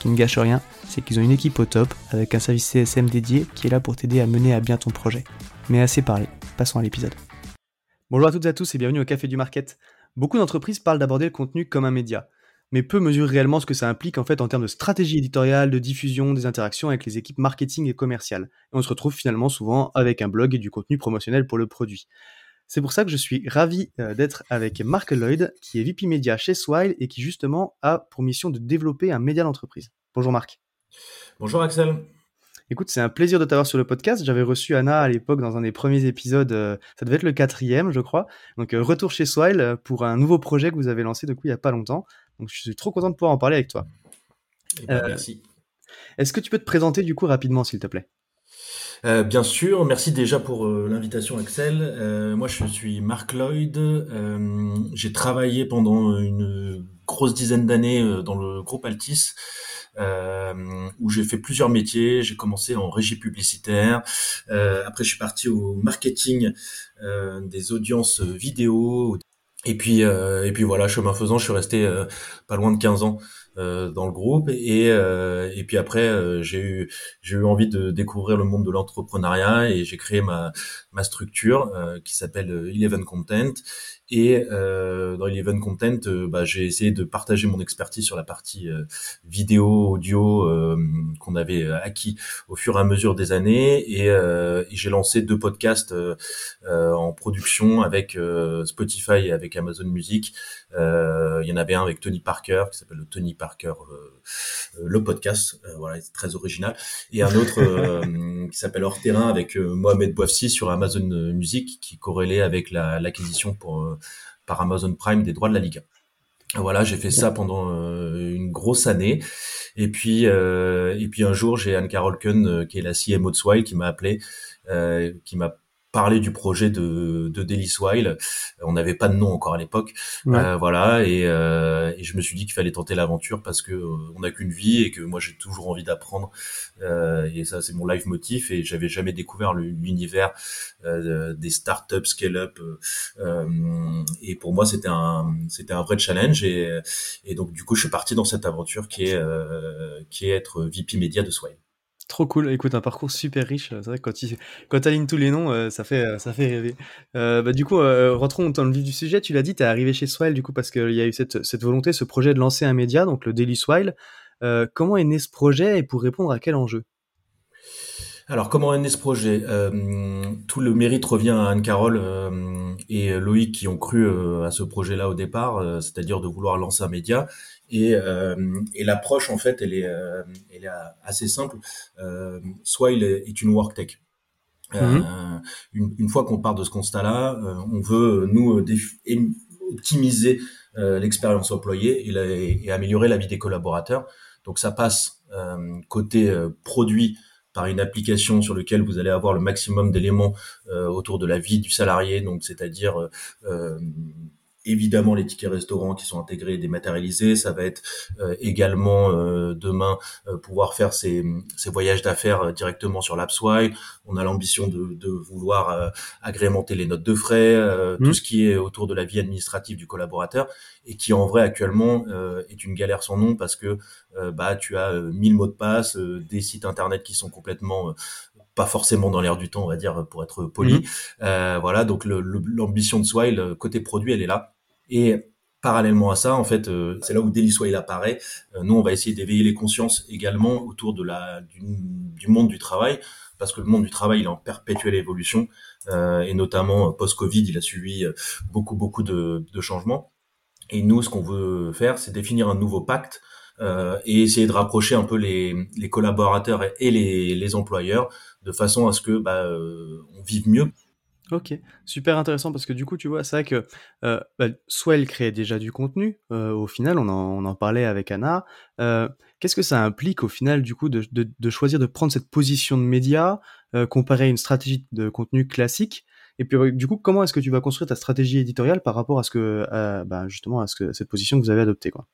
Qui ne gâche rien, c'est qu'ils ont une équipe au top avec un service CSM dédié qui est là pour t'aider à mener à bien ton projet. Mais assez parlé, passons à l'épisode. Bonjour à toutes et à tous et bienvenue au Café du Market. Beaucoup d'entreprises parlent d'aborder le contenu comme un média, mais peu mesurent réellement ce que ça implique en fait en termes de stratégie éditoriale, de diffusion, des interactions avec les équipes marketing et commerciales. Et on se retrouve finalement souvent avec un blog et du contenu promotionnel pour le produit. C'est pour ça que je suis ravi euh, d'être avec Mark Lloyd, qui est VP Média chez Swile et qui justement a pour mission de développer un média d'entreprise. Bonjour Marc. Bonjour Axel. Écoute, c'est un plaisir de t'avoir sur le podcast. J'avais reçu Anna à l'époque dans un des premiers épisodes, euh, ça devait être le quatrième, je crois. Donc, euh, retour chez Swile pour un nouveau projet que vous avez lancé coup il n'y a pas longtemps. Donc, je suis trop content de pouvoir en parler avec toi. Eh ben, merci. Est-ce que tu peux te présenter du coup rapidement, s'il te plaît? Euh, bien sûr, merci déjà pour euh, l'invitation Axel. Euh, moi je suis Mark Lloyd, j'ai travaillé pendant une grosse dizaine d'années dans le groupe Altis. où j'ai fait plusieurs métiers. J'ai commencé en régie publicitaire. après, je suis parti au marketing des audiences vidéo. Et puis, et puis voilà, chemin faisant, je suis resté pas loin de 15 ans euh, dans le groupe. Et euh, et puis après euh, j'ai eu j'ai eu envie de découvrir le monde de l'entrepreneuriat et j'ai créé ma ma structure qui s'appelle Eleven Content et euh, dans Eleven Content, euh, bah, j'ai essayé de partager mon expertise sur la partie euh, vidéo, audio qu'on avait acquis au fur et à mesure des années. Et, et j'ai lancé deux podcasts en production avec Spotify et avec Amazon Music. Il y en avait un avec Tony Parker qui s'appelle le Tony Parker le podcast, voilà, c'est très original, et un autre qui s'appelle Hors Terrain avec Mohamed Bouafsi sur Amazon Music qui corrélait avec l'acquisition pour par Amazon Prime des droits de la Liga. Voilà, j'ai fait ça pendant euh, une grosse année. Et puis, euh, et puis un jour, j'ai Anne Carol Kuhn, euh, qui est la CMO de Swile, qui m'a appelé, qui m'a parler du projet de, de Daily Swile. On n'avait pas de nom encore à l'époque, euh, voilà. Et, euh, et, je me suis dit qu'il fallait tenter l'aventure parce que euh, on n'a qu'une vie et que moi j'ai toujours envie d'apprendre. Euh, et ça c'est mon life motif et j'avais jamais découvert l'univers euh, des startups scale-up. et pour moi c'était un c'était un vrai challenge et, et donc du coup je suis parti dans cette aventure qui est qui est être VP média de Swile. Trop cool. Écoute, un parcours super riche. C'est vrai que quand tu alignes tous les noms, euh, ça fait euh, ça fait rêver. Euh, bah, du coup, rentrons dans le vif du sujet. Tu l'as dit, tu es arrivé chez Swile du coup parce qu'il y a eu cette, cette volonté, ce projet de lancer un média, donc le Daily Swile. comment est né ce projet et pour répondre à quel enjeu? Alors, comment est né ce projet? Tout le mérite revient à Anne-Carole et Loïc qui ont cru à ce projet-là au départ, c'est-à-dire de vouloir lancer un média. Et, euh, et l'approche, en fait, elle est, euh, elle est assez simple. Euh, soit il est, une work tech. Euh, mhm. une, une, fois qu'on part de ce constat-là, euh, on veut nous optimiser l'expérience employée et, et, améliorer la vie des collaborateurs. Donc ça passe côté produit par une application sur laquelle vous allez avoir le maximum d'éléments autour de la vie du salarié, donc c'est-à-dire évidemment les tickets restaurants qui sont intégrés et dématérialisés. Ça va être euh, également euh, demain euh, pouvoir faire ces, ces voyages d'affaires directement sur l'AppSwile. On a l'ambition de, de, vouloir agrémenter les notes de frais, tout mmh. ce qui est autour de la vie administrative du collaborateur et qui en vrai actuellement est une galère sans nom parce que bah tu as 1000 mots de passe, des sites internet qui sont complètement pas forcément dans l'air du temps, on va dire, pour être poli. Mmh. voilà, donc l'ambition de Swile côté produit, elle est là. Et parallèlement à ça, en fait, euh, c'est là où Daily il apparaît. Euh, nous, on va essayer d'éveiller les consciences également autour de la du, du, monde du travail, parce que le monde du travail il est en perpétuelle évolution, euh, et notamment post-Covid, il a suivi beaucoup beaucoup de, de changements. Et nous, ce qu'on veut faire, c'est définir un nouveau pacte euh, et essayer de rapprocher un peu les, collaborateurs et, les, employeurs de façon à ce que bah, on vive mieux Ok, super intéressant parce que du coup, tu vois, c'est vrai que euh, bah, Swell crée déjà du contenu. Euh, au final, on en, on en, parlait avec Anna. Euh, Qu'est-ce que ça implique au final, du coup, de, de, de choisir de prendre cette position de média euh, comparé à une stratégie de contenu classique? Et puis, du coup, comment est-ce que tu vas construire ta stratégie éditoriale par rapport à ce que, bah, justement, à ce que cette position que vous avez adoptée, quoi?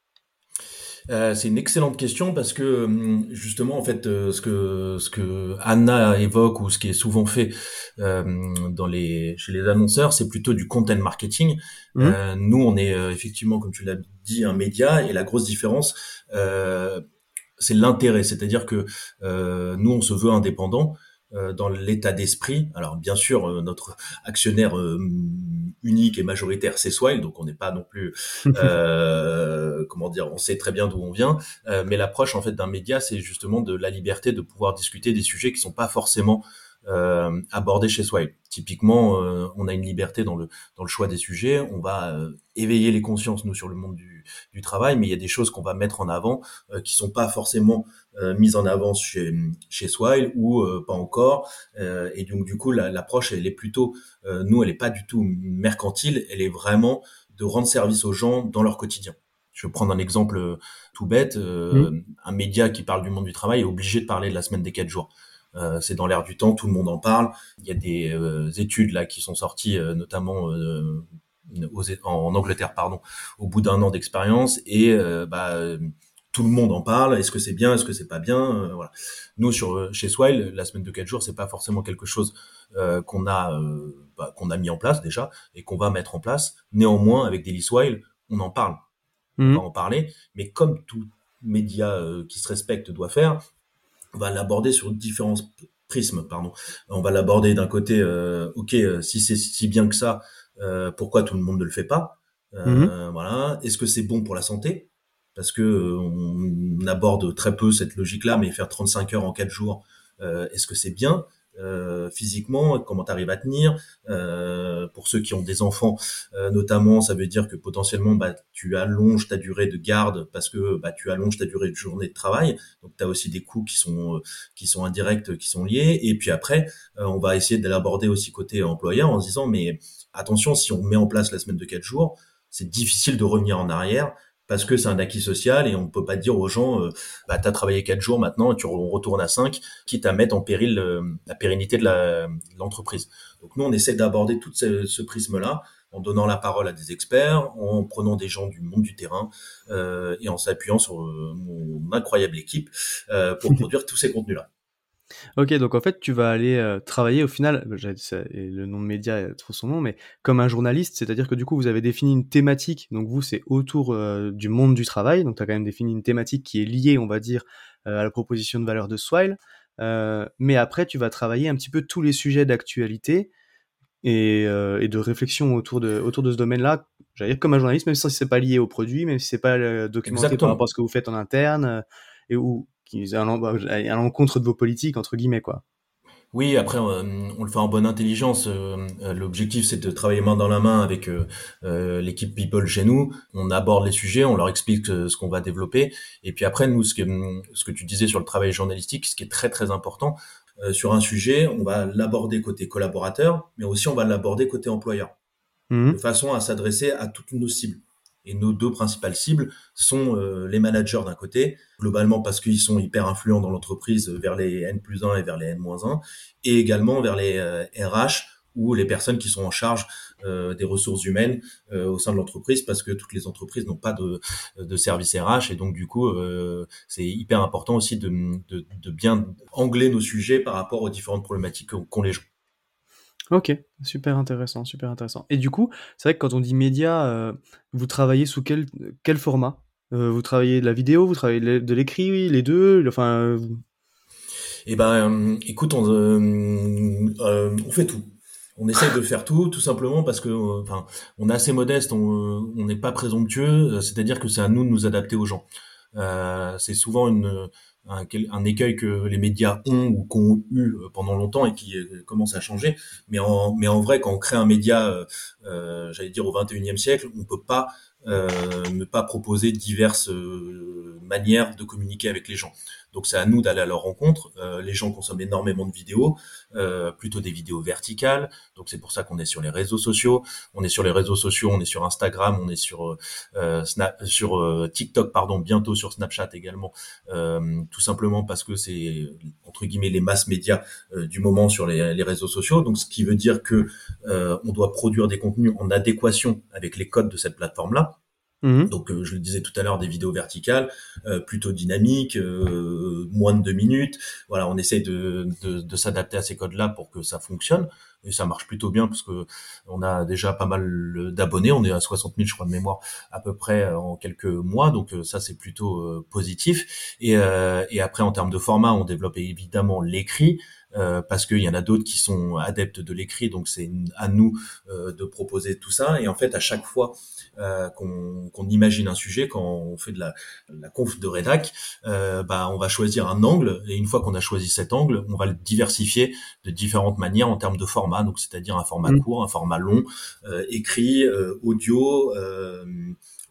Euh, c'est une excellente question parce que hum, justement en fait euh, ce que ce que Anna évoque ou ce qui est souvent fait euh, dans les chez les annonceurs c'est plutôt du content marketing. Mmh. Euh, nous on est effectivement comme tu l'as dit un média et la grosse différence c'est l'intérêt, c'est-à-dire que nous on se veut indépendant dans l'état d'esprit. Alors bien sûr, notre actionnaire unique et majoritaire, c'est Swile, donc on n'est pas non plus, euh, comment dire, on sait très bien d'où on vient, euh, mais l'approche en fait d'un média, c'est justement de la liberté de pouvoir discuter des sujets qui sont pas forcément euh, abordés chez Swile. Typiquement, euh, on a une liberté dans le dans le choix des sujets, on va euh, éveiller les consciences nous sur le monde du, du travail, mais il y a des choses qu'on va mettre en avant qui sont pas forcément mises en avant chez chez Swile ou pas encore, et donc du coup l'approche elle est plutôt nous elle est pas du tout mercantile, elle est vraiment de rendre service aux gens dans leur quotidien. Je vais prendre un exemple tout bête. Mmh. Un média qui parle du monde du travail est obligé de parler de la semaine des quatre jours. Euh, c'est dans l'air du temps, tout le monde en parle. Il y a des euh, études là qui sont sorties, euh, notamment en Angleterre, pardon, au bout d'un an d'expérience, et bah, tout le monde en parle. Est-ce que c'est bien? Est-ce que c'est pas bien? Voilà. Nous, sur chez Swile, la semaine de quatre jours, c'est pas forcément quelque chose qu'on a bah, qu'on a mis en place déjà et qu'on va mettre en place. Néanmoins, avec Daily Swile, on en parle. On mmh. va en parler, mais comme tout média qui se respecte doit faire, on va l'aborder sur différents prismes, pardon. On va l'aborder d'un côté, euh, ok, euh, si c'est si bien que ça, euh, pourquoi tout le monde ne le fait pas? Mhm. Voilà. Est-ce que c'est bon pour la santé? Parce que on aborde très peu cette logique-là, mais faire 35 heures en 4 jours, est-ce que c'est bien? Euh, physiquement, comment tu arrives à tenir. Euh, pour ceux qui ont des enfants, euh, notamment, ça veut dire que potentiellement, bah, tu allonges ta durée de garde parce que bah, tu allonges ta durée de journée de travail. Donc, tu as aussi des coûts qui sont qui sont indirects, qui sont liés. Et puis après, on va essayer de l'aborder aussi côté employeur en se disant, mais attention, si on met en place la semaine de 4 jours, c'est difficile de revenir en arrière parce que c'est un acquis social et on peut pas dire aux gens euh, bah t'as travaillé quatre jours maintenant et tu retournes à cinq quitte à mettre en péril euh, la pérennité de l'entreprise. Donc nous on essaie d'aborder tout ce, prisme là en donnant la parole à des experts, en prenant des gens du monde du terrain euh, et en s'appuyant sur mon incroyable équipe pour produire tous ces contenus là. Ok, donc en fait, tu vas aller euh, travailler au final, bah, le nom de média trop son nom, mais comme un journaliste, c'est-à-dire que du coup, vous avez défini une thématique, donc vous, c'est autour euh, du monde du travail, donc tu as quand même défini une thématique qui est liée, on va dire, euh, à la proposition de valeur de Swile, mais après, tu vas travailler un petit peu tous les sujets d'actualité et, et, de réflexion autour de, autour de ce domaine-là, j'allais dire comme un journaliste, même si c'est pas lié au produit, même si c'est pas documenté par rapport à ce que vous faites en interne, et où qui à l'encontre de vos politiques entre guillemets quoi. Oui, après euh, on, le fait en bonne intelligence. Euh, euh, l'objectif c'est de travailler main dans la main avec l'équipe People chez nous. On aborde les sujets, on leur explique ce qu'on va développer, et puis après nous ce que ce que tu disais sur le travail journalistique, ce qui est très très important sur un sujet, on va l'aborder côté collaborateur, mais aussi on va l'aborder côté employeur, mmh. de façon à s'adresser à toutes nos cibles. Et nos deux principales cibles sont euh, les managers d'un côté, globalement parce qu'ils sont hyper influents dans l'entreprise vers les N plus 1 et vers les N moins 1, et également vers les RH euh, ou les personnes qui sont en charge des ressources humaines au sein de l'entreprise, parce que toutes les entreprises n'ont pas de, de service RH, et donc du coup, c'est hyper important aussi de, de, de bien angler nos sujets par rapport aux différentes problématiques qu'ont les gens. Ok, super intéressant, super intéressant. Et du coup, c'est vrai que quand on dit média, euh, vous travaillez sous quel, quel format? Euh, Vous travaillez de la vidéo, vous travaillez de l'écrit, les deux enfin, Eh ben, écoute, on, euh, on fait tout. On essaye de faire tout, tout simplement parce que, enfin, on est assez modeste, on n'est pas présomptueux, c'est-à-dire que c'est à nous de nous adapter aux gens. c'est souvent une un, écueil que les médias ont ou qu'ont eu euh, pendant longtemps et qui euh, commence à changer. Mais en, vrai, quand on crée un média, euh, j'allais dire au 21e siècle, on peut pas ne pas proposer diverses manières de communiquer avec les gens. Donc c'est à nous d'aller à leur rencontre. Euh, les gens consomment énormément de vidéos, euh, plutôt des vidéos verticales. Donc c'est pour ça qu'on est sur les réseaux sociaux. On est sur les réseaux sociaux, on est sur Instagram, on est sur euh, Snap, sur TikTok, pardon, bientôt sur Snapchat également. tout simplement parce que c'est entre guillemets les masses médias du moment sur les, les, réseaux sociaux. Donc ce qui veut dire que on doit produire des contenus en adéquation avec les codes de cette plateforme là. Mhm. Donc, euh, je le disais tout à l'heure, des vidéos verticales, euh, plutôt dynamiques, euh, moins de deux minutes. Voilà, on essaie de, de, s'adapter à ces codes-là pour que ça fonctionne. Et ça marche plutôt bien parce que on a déjà pas mal d'abonnés. On est à 60 000, je crois, de mémoire à peu près en quelques mois. Donc ça, c'est plutôt positif. Et après, en termes de format, on développe évidemment l'écrit. Euh, parce qu'il y en a d'autres qui sont adeptes de l'écrit, donc c'est à nous euh, de proposer tout ça. Et en fait, à chaque fois euh, qu'on imagine un sujet, quand on fait de la, la conf de rédac, bah, on va choisir un angle, et une fois qu'on a choisi cet angle, on va le diversifier de différentes manières en termes de format, donc c'est-à-dire un format mmh. court, un format long, écrit, audio,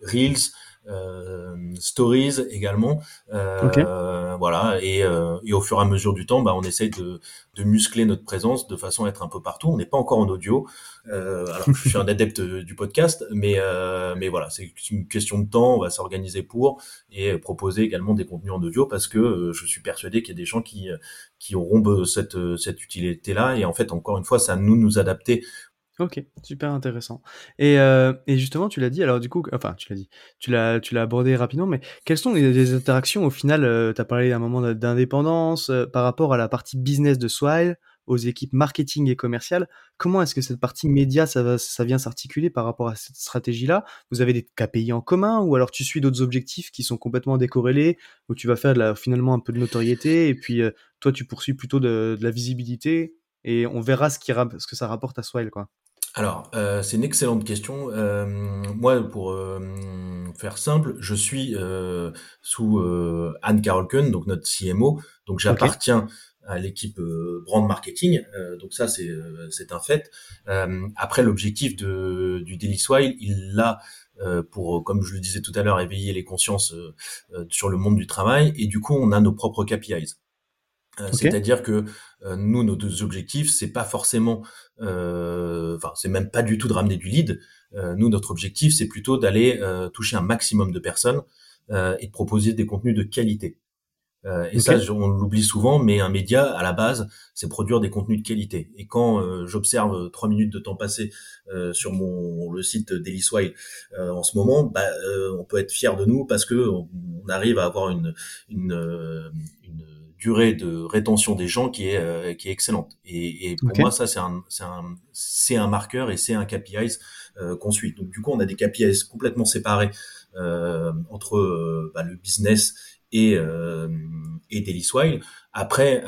reels. Euh, stories également. Euh, Voilà. Et, euh, et, au fur et à mesure du temps, bah, on essaye de, de muscler notre présence de façon à être un peu partout. On n'est pas encore en audio. Euh, alors, je suis un adepte du podcast, mais euh, mais voilà, c'est une question de temps. On va s'organiser pour et proposer également des contenus en audio parce que je suis persuadé qu'il y a des gens qui qui auront cette cette utilité-là. Et en fait, encore une fois, c'est à nous de nous adapter OK, super intéressant et heu et justement tu l'as dit alors du coup enfin tu l'as dit, tu l'as abordé rapidement mais quelles sont les interactions au final, heu, tu as parlé à un moment d'indépendance, euh, par rapport à la partie business de Swile, aux équipes marketing et commerciales. Comment est-ce que cette partie média ça ça vient s'articuler par rapport à cette stratégie-là? Vous avez des KPI en commun ou alors tu suis d'autres objectifs qui sont complètement décorrélés, où tu vas faire finalement un peu de notoriété et puis, heu, toi tu poursuis plutôt de de la visibilité et on verra ce qui ce que ça rapporte à Swile quoi? Alors, euh, c'est une excellente question. Euh, moi, pour euh, faire simple, je suis sous Anne Carolken, donc notre CMO. Donc, j'appartiens à l'équipe brand marketing. donc ça, c'est c'est un fait. après, l'objectif de du Daily Swile, il l'a pour, comme je le disais tout à l'heure, éveiller les consciences sur le monde du travail. Et du coup, on a nos propres KPIs. Euh, c'est-à-dire que euh, nous, nos deux objectifs, c'est pas forcément, euh, enfin, c'est même pas du tout de ramener du lead. nous, notre objectif, c'est plutôt d'aller toucher un maximum de personnes et de proposer des contenus de qualité. et ça, on l'oublie souvent, mais un média, à la base, c'est produire des contenus de qualité. Et quand j'observe trois minutes de temps passé sur mon le site Daily en ce moment, bah, on peut être fier de nous parce que on, arrive à avoir une, une, une durée de rétention des gens qui est euh, qui est excellente. Et, et pour moi, ça c'est un c'est un un marqueur et c'est un KPIs euh, qu'on suit. Donc du coup, on a des KPIs complètement séparés euh, entre bah, le business et euh, et Daily Swile. Après,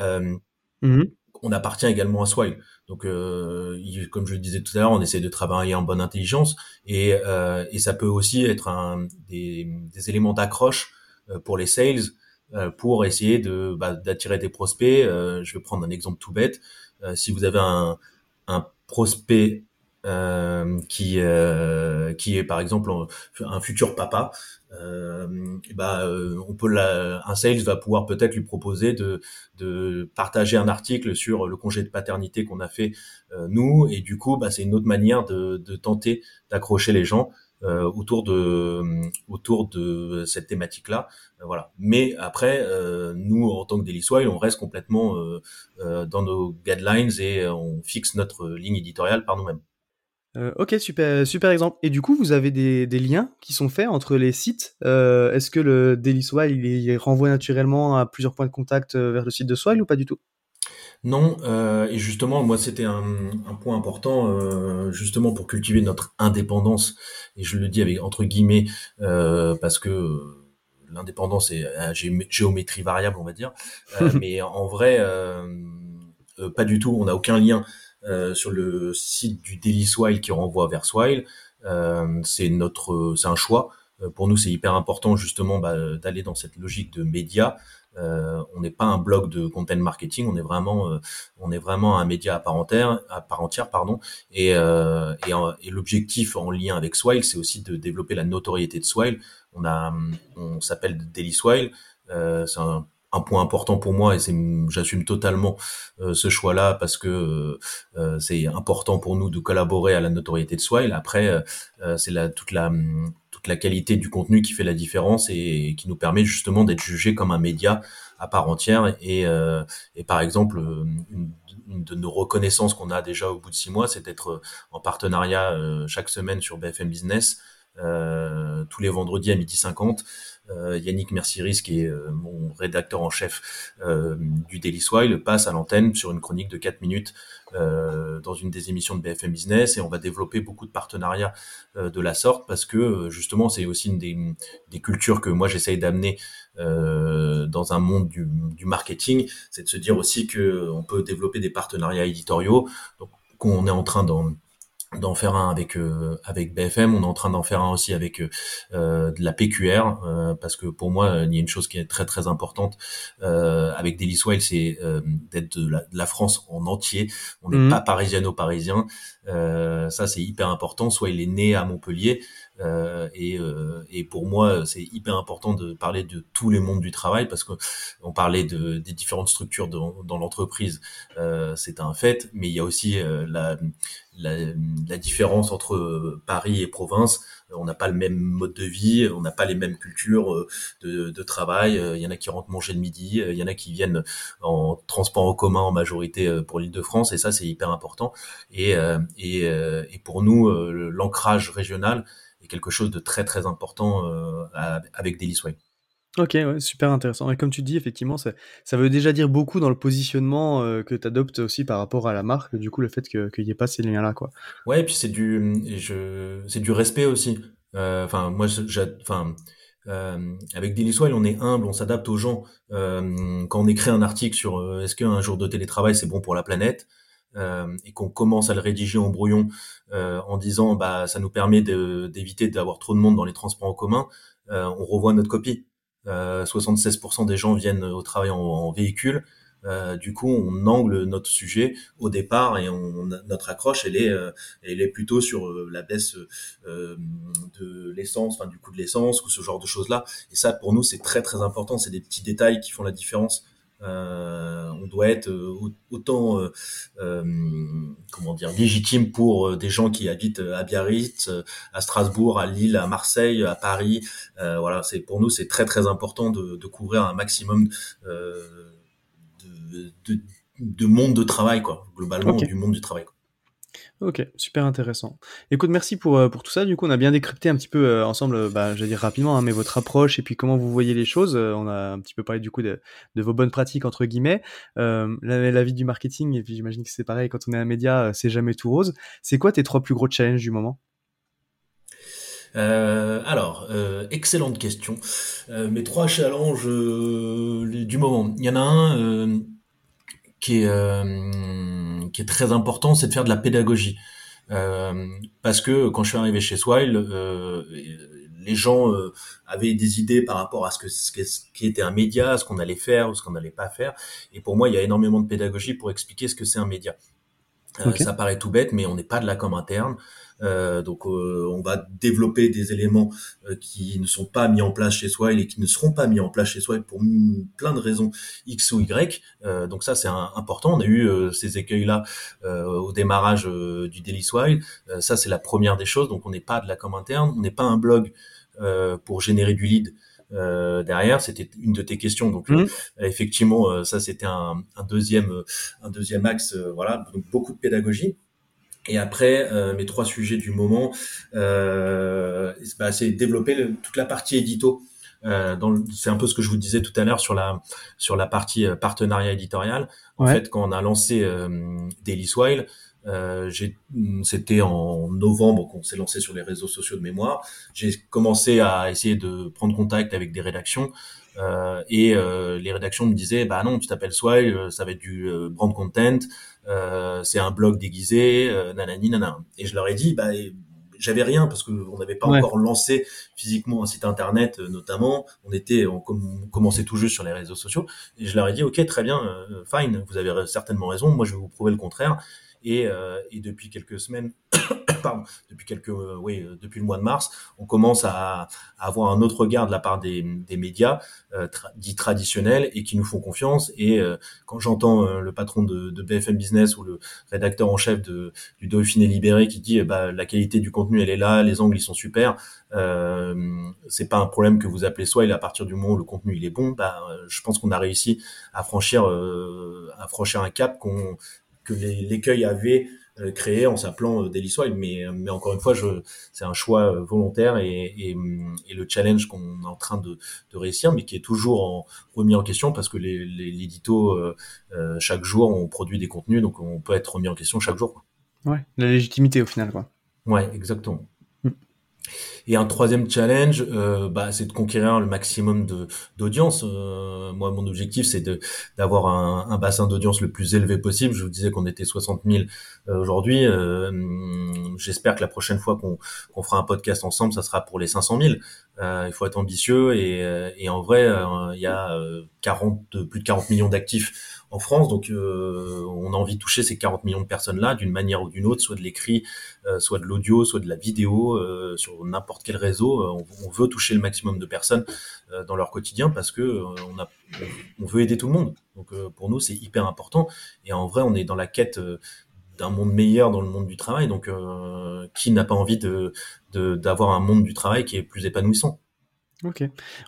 mm on appartient également à Swile. Donc, comme je le disais tout à l'heure, on essaie de travailler en bonne intelligence et, et ça peut aussi être un, des, des éléments d'accroche pour les sales pour essayer de bah, d'attirer des prospects. Euh, je vais prendre un exemple tout bête. Euh, si vous avez un, un prospect euh, qui euh, qui est par exemple un futur papa, euh, bah on peut la, un sales va pouvoir peut-être lui proposer de de partager un article sur le congé de paternité qu'on a fait nous et du coup bah c'est une autre manière de de tenter d'accrocher les gens autour de autour de cette thématique-là. voilà. Mais après, nous en tant que Daily on reste complètement dans nos guidelines et on fixe notre ligne éditoriale par nous-mêmes. Euh, ok, super, super exemple. Et du coup, vous avez des, liens qui sont faits entre les sites. Euh, Est-ce que le Daily Swile il, renvoie naturellement à plusieurs points de contact euh, vers le site de Swile ou pas du tout? Non, euh, et justement, moi, c'était un, un, point important, euh, justement, pour cultiver notre indépendance. Et je le dis avec entre guillemets, euh, parce que l'indépendance est à géométrie variable, on va dire. mais en vrai, pas du tout. On n'a aucun lien sur le site du Daily Swile qui renvoie vers Swile. C'est notre, c'est un choix. Pour nous, c'est hyper important justement bah, d'aller dans cette logique de média. Euh, on n'est pas un blog de content marketing, on est vraiment, euh, on est vraiment un média à part entière, à part entière, pardon. Et, euh, et, l'objectif en lien avec Swile, c'est aussi de développer la notoriété de Swile. On a, on s'appelle Daily Swile. c'est un un point important pour moi et c'est j'assume totalement euh, ce choix-là parce que euh, euh, c'est important pour nous de collaborer à la notoriété de Swile. Après, c'est la toute la la qualité du contenu qui fait la différence et, qui nous permet justement d'être jugé comme un média à part entière. Et, et par exemple, une, une, de nos reconnaissances qu'on a déjà au bout de six mois, c'est d'être en partenariat chaque semaine sur BFM Business tous les vendredis à midi 50 euh, Yannick Mercieris, qui est euh, mon rédacteur en chef euh, du Daily Swile, passe à l'antenne sur une chronique de 4 minutes dans une des émissions de BFM Business et on va développer beaucoup de partenariats de la sorte parce que justement c'est aussi une des, cultures que moi j'essaye d'amener dans un monde du, du marketing, c'est de se dire aussi que on peut développer des partenariats éditoriaux. Donc qu'on est en train d'en d'en faire un avec euh, avec BFM, on est en train d'en faire un aussi avec euh, de la PQR euh, parce que pour moi il y a une chose qui est très très importante avec Daily Swile, c'est d'être de, la, France en entier. On n'est mmh. pas parisiano-parisien, ça c'est hyper important. Soit il est né à Montpellier, euh, et, euh, et, pour moi, c'est hyper important de parler de tous les mondes du travail parce que on parlait de, des différentes structures dans, dans l'entreprise, euh, c'est un fait, mais il y a aussi euh, la, la, la, différence entre Paris et province. On n'a pas le même mode de vie, on n'a pas les mêmes cultures euh, de, de travail. Il y en a qui rentrent manger le midi, il y en a qui viennent en transport en commun en majorité pour l'Île-de-France, et ça c'est hyper important. Et, et, et pour nous, l'ancrage régional quelque chose de très très important euh, avec Daily Sway. Ok, ouais, super intéressant. Et comme tu dis, effectivement, ça, ça veut déjà dire beaucoup dans le positionnement euh, que tu adoptes aussi par rapport à la marque, du coup, le fait qu'il n'y ait pas ces liens-là. quoi. Ouais, et puis c'est du, je, c'est du respect aussi. Euh, enfin, moi, enfin, avec Daily Swile, on est humble, on s'adapte aux gens. quand on écrit un article sur est-ce qu'un jour de télétravail c'est bon pour la planète, euh, et qu'on commence à le rédiger en brouillon euh, en disant bah ça nous permet d'éviter d'avoir trop de monde dans les transports en commun, euh, on revoit notre copie. 76% des gens viennent au travail en, véhicule. Du coup, on angle notre sujet au départ et notre accroche, elle est, plutôt sur la baisse de l'essence, enfin du coût de l'essence ou ce genre de choses là. Et ça, pour nous, c'est très très important. C'est des petits détails qui font la différence euh, on doit être euh, autant euh, euh, comment dire légitime pour des gens qui habitent à Biarritz, à Strasbourg, à Lille, à Marseille, à Paris. voilà, c'est pour nous c'est très très important de, de couvrir un maximum de, de, de, monde de travail quoi, globalement du monde du travail. Quoi. Ok, super intéressant. Écoute, merci pour, euh, pour tout ça. Du coup, on a bien décrypté un petit peu euh, ensemble, euh, bah, j'allais dire rapidement, hein, mais votre approche et puis comment vous voyez les choses. on a un petit peu parlé du coup de, vos bonnes pratiques, entre guillemets. La, vie du marketing, et puis j'imagine que c'est pareil, quand on est un média, c'est jamais tout rose. C'est quoi tes trois plus gros challenges du moment? Alors, excellente question. Mes trois challenges du moment. Il y en a un qui est qui est très important, c'est de faire de la pédagogie. Euh, parce que quand je suis arrivé chez Swile, euh, les gens euh, avaient des idées par rapport à ce que ce qui était un média, ce qu'on allait faire ou ce qu'on n'allait pas faire. Et pour moi, il y a énormément de pédagogie pour expliquer ce que c'est un média. Ça paraît tout bête, mais on n'est pas de la com interne. Euh, donc euh, on va développer des éléments euh, qui ne sont pas mis en place chez soi et qui ne seront pas mis en place chez soi pour plein de raisons X ou Y. donc ça c'est important. On a eu ces écueils-là au démarrage du Daily Swile. ça c'est la première des choses. Donc on n'est pas de la com interne, on n'est pas un blog pour générer du lead. Derrière. C'était une de tes questions, donc mmh. effectivement, ça c'était un, un, deuxième, un deuxième axe. voilà, donc beaucoup de pédagogie. Et après, euh, mes trois sujets du moment, euh, bah, c'est développer toute la partie édito. Euh, c'est un peu ce que je vous disais tout à l'heure sur la sur la partie euh, partenariat éditorial. En fait, quand on a lancé euh, Daily Swile, euh, c'était en novembre qu'on s'est lancé sur les réseaux sociaux de mémoire. J'ai commencé à essayer de prendre contact avec des rédactions euh, et euh, les rédactions me disaient bah non tu t'appelles Swile euh, ça va être du brand content c'est un blog déguisé nanani nanana. Et je leur ai dit bah j'avais rien parce qu'on n'avait pas encore lancé physiquement un site internet notamment. On était on, commençait tout juste sur les réseaux sociaux. Et je leur ai dit ok très bien fine vous avez certainement raison moi je vais vous prouver le contraire et, et depuis quelques semaines depuis quelques, euh, oui, euh, depuis le mois de mars, on commence à, avoir un autre regard de la part des, médias euh, dits traditionnels et qui nous font confiance. Et quand j'entends le patron de, BFM Business ou le rédacteur en chef de, du Dauphiné Libéré qui dit bah, la qualité du contenu elle est là, les angles ils sont super, euh, c'est pas un problème que vous appelez soit à partir du moment où le contenu il est bon, bah, je pense qu'on a réussi à franchir, à franchir un cap qu'on que l'écueil avait euh, créé en s'appelant euh, Daily Swile. Mais, euh, mais encore une fois, c'est un choix volontaire et, et, et le challenge qu'on est en train de, de, réussir, mais qui est toujours en, remis en question parce que les, les, l'édito, euh, chaque jour, on produit des contenus, donc on peut être remis en question chaque jour. Quoi. Ouais, la légitimité au final, quoi. Ouais, exactement. Et un troisième challenge, euh, bah, c'est de conquérir le maximum de d'audience. Euh, moi, mon objectif, c'est d'avoir un, bassin d'audience le plus élevé possible. Je vous disais qu'on était 60 000 euh, aujourd'hui. Euh, j'espère que la prochaine fois qu'on qu'on fera un podcast ensemble, ça sera pour les 500 000. il faut être ambitieux et, et en vrai, il y a 40, plus de 40 millions d'actifs en France. Donc, euh, on a envie de toucher ces 40 millions de personnes-là d'une manière ou d'une autre, soit de l'écrit, euh, soit de l'audio, soit de la vidéo, euh, sur n'importe quel réseau. On, veut toucher le maximum de personnes dans leur quotidien parce que on, veut aider tout le monde. Donc, pour nous, c'est hyper important. Et en vrai, on est dans la quête d'un monde meilleur dans le monde du travail. Donc, qui n'a pas envie de d'avoir un monde du travail qui est plus épanouissant? OK.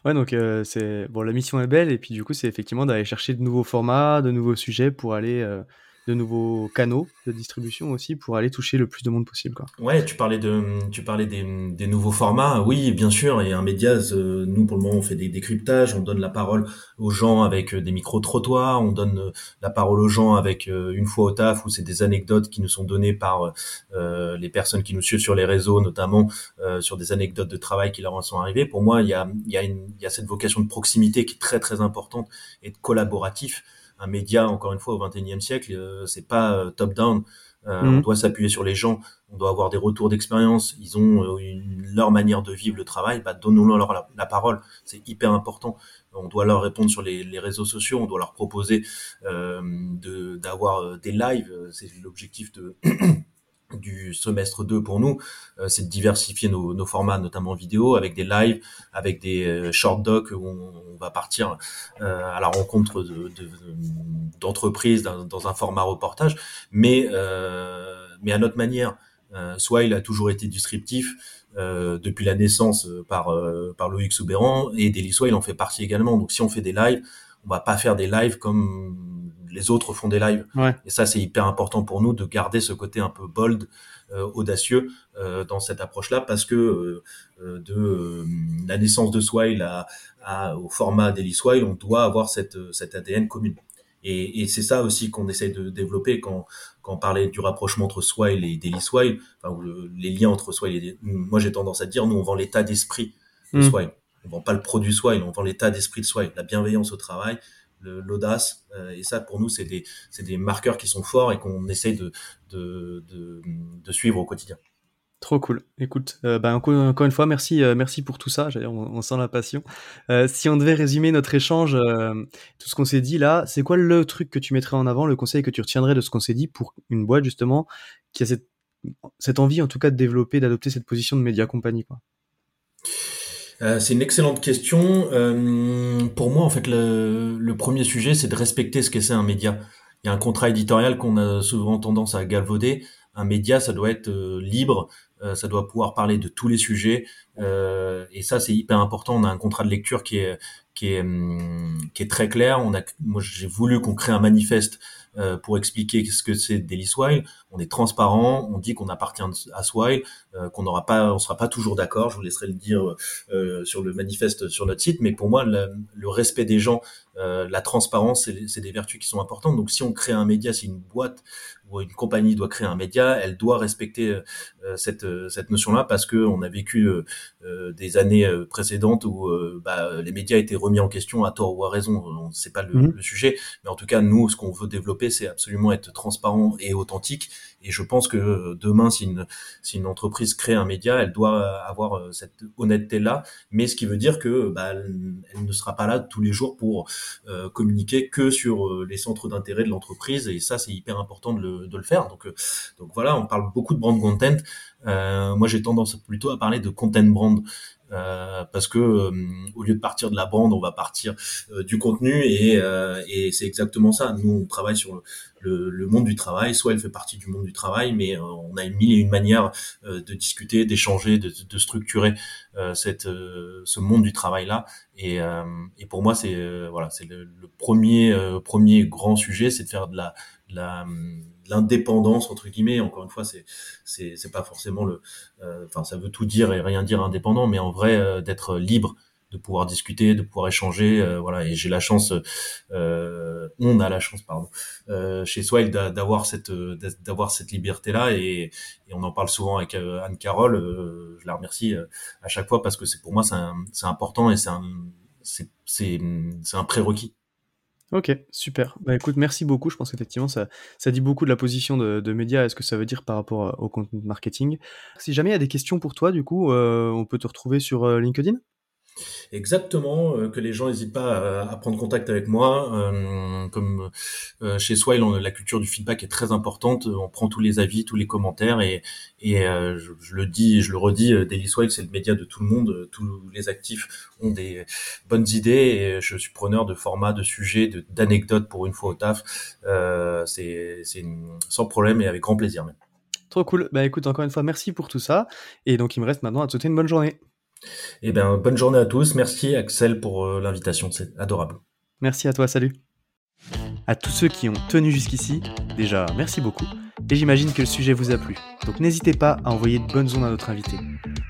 Ouais, donc heu, c'est bon, la mission est belle et puis du coup, c'est effectivement d'aller chercher de nouveaux formats, de nouveaux sujets pour aller, heu de nouveaux canaux de distribution aussi pour aller toucher le plus de monde possible. Quoi. Ouais, tu parlais de, tu parlais des, des nouveaux formats. Oui, bien sûr. Et un média, euh, nous pour le moment, on fait des décryptages, on donne la parole aux gens avec euh, des micro trottoirs, on donne euh, la parole aux gens avec une fois au taf où c'est des anecdotes qui nous sont données par euh, les personnes qui nous suivent sur les réseaux, notamment sur des anecdotes de travail qui leur en sont arrivées. Pour moi, il y a, y a, y a cette vocation de proximité qui est très très importante et de collaboratif un média, encore une fois, au XXIe siècle, euh, c'est pas euh, top-down. Euh, On mm. doit s'appuyer sur les gens, on doit avoir des retours d'expérience, ils ont euh, une, leur manière de vivre le travail, bah, donnons-leur la, la, parole, c'est hyper important. On doit leur répondre sur les, les réseaux sociaux, on doit leur proposer euh, d'avoir des lives, c'est l'objectif de du semestre 2 pour nous, euh, c'est de diversifier nos, nos, formats, notamment vidéo, avec des lives, avec des euh, short docs où on, va partir euh, à la rencontre d'entreprises de, dans, un format reportage, mais, mais à notre manière. soit il a toujours été disruptif depuis la naissance par, par Loïc Soubéran, et Daily Soit il en fait partie également. Donc si on fait des lives, on va pas faire des lives comme les autres font des lives. Et ça, c'est hyper important pour nous de garder ce côté un peu bold, euh, audacieux euh, dans cette approche-là, parce que euh, de la naissance de Swile à, au format Daily Swile, on doit avoir cette, cette ADN commune. Et, c'est ça aussi qu'on essaie de développer quand, quand on parlait du rapprochement entre Swile et Daily Swile, enfin, les liens entre Swile et... Moi, j'ai tendance à dire, nous, on vend l'état d'esprit de mmh. Swile. On vend pas le produit Swile, on vend l'état d'esprit de Swile, la bienveillance au travail, l'audace. Euh, et ça, pour nous, c'est des, des marqueurs qui sont forts et qu'on essaye de, de, de, suivre au quotidien. Trop cool. Écoute, euh, bah, encore, une fois, merci, euh, merci pour tout ça. On, on sent la passion. Euh, si on devait résumer notre échange, tout ce qu'on s'est dit là, c'est quoi le truc que tu mettrais en avant, le conseil que tu retiendrais de ce qu'on s'est dit pour une boîte justement qui a cette, cette envie en tout cas de développer, d'adopter cette position de média compagnie c'est une excellente question. pour moi, en fait, le, premier sujet, c'est de respecter ce que c'est un média. Il y a un contrat éditorial qu'on a souvent tendance à galvauder. Un média, ça doit être libre, euh, ça doit pouvoir parler de tous les sujets. Euh, et ça, c'est hyper important. On a un contrat de lecture qui est qui est hum, très clair. Moi, j'ai voulu qu'on crée un manifeste euh, pour expliquer ce que c'est Daily Swile. On est transparent, on dit qu'on appartient à Swile, euh, qu'on n'aura pas, on sera pas toujours d'accord. Je vous laisserai le dire euh, sur le manifeste sur notre site. Mais pour moi, le respect des gens, la transparence, c'est des vertus qui sont importantes. Donc, si on crée un média, si une boîte ou une compagnie doit créer un média, elle doit respecter cette cette notion-là parce que on a vécu des années précédentes où bah, les médias étaient remis en question à tort ou à raison. C'est pas le, mmh. le, sujet, mais en tout cas, nous, ce qu'on veut développer, c'est absolument être transparent et authentique. Et je pense que demain, si une, si une entreprise crée un média, elle doit avoir euh, cette honnêteté-là. Mais ce qui veut dire que bah, elle ne sera pas là tous les jours pour euh, communiquer que sur euh, les centres d'intérêt de l'entreprise. Et ça, c'est hyper important de le, de le faire. Donc, donc voilà, on parle beaucoup de brand content. Euh, moi, j'ai tendance plutôt à parler de content brand. Euh, parce que euh, au lieu de partir de la bande, on va partir euh, du contenu et, et c'est exactement ça. Nous, on travaille sur le, le, monde du travail. Soit elle fait partie du monde du travail, mais on a mille et une manières de discuter, d'échanger, de, de, structurer cette, ce monde du travail là. Et, et pour moi, c'est voilà, c'est le, le, premier premier grand sujet, c'est de faire de la, de la l'indépendance entre guillemets. Encore une fois c'est c'est pas forcément le euh, enfin ça veut tout dire et rien dire indépendant mais en vrai euh, d'être libre de pouvoir discuter de pouvoir échanger euh, voilà. Et j'ai la chance on a la chance pardon chez Swile d'avoir cette d'avoir cette liberté là et, et, on en parle souvent avec Anne Carole je la remercie à chaque fois parce que c'est pour moi c'est important et c'est c'est c'est un prérequis Ok, super. Bah écoute, merci beaucoup. Je pense qu'effectivement, ça, ça dit beaucoup de la position de, de médias et ce que ça veut dire par rapport au content marketing. Si jamais il y a des questions pour toi, du coup, euh, on peut te retrouver sur euh, LinkedIn? Exactement, euh, que les gens n'hésitent pas à, prendre contact avec moi. Euh, comme euh, chez Swile, la culture du feedback est très importante. On prend tous les avis, tous les commentaires et, et je, le dis, je le redis, Daily Swile, c'est le média de tout le monde. Tous les actifs ont des bonnes idées et je suis preneur de formats, de sujets, d'anecdotes pour une fois au taf. c'est sans problème et avec grand plaisir même. Trop cool. Bah écoute, encore une fois, merci pour tout ça. Et donc, il me reste maintenant à te souhaiter une bonne journée. Eh bien, bonne journée à tous. Merci Axel pour euh, l'invitation. C'est adorable. Merci à toi. Salut. À tous ceux qui ont tenu jusqu'ici, déjà, merci beaucoup. Et j'imagine que le sujet vous a plu. Donc n'hésitez pas à envoyer de bonnes ondes à notre invité.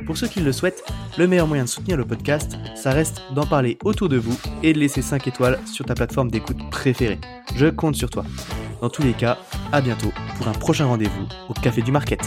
Pour ceux qui le souhaitent, le meilleur moyen de soutenir le podcast, ça reste d'en parler autour de vous et de laisser 5 étoiles sur ta plateforme d'écoute préférée. Je compte sur toi. Dans tous les cas, à bientôt pour un prochain rendez-vous au Café du Market.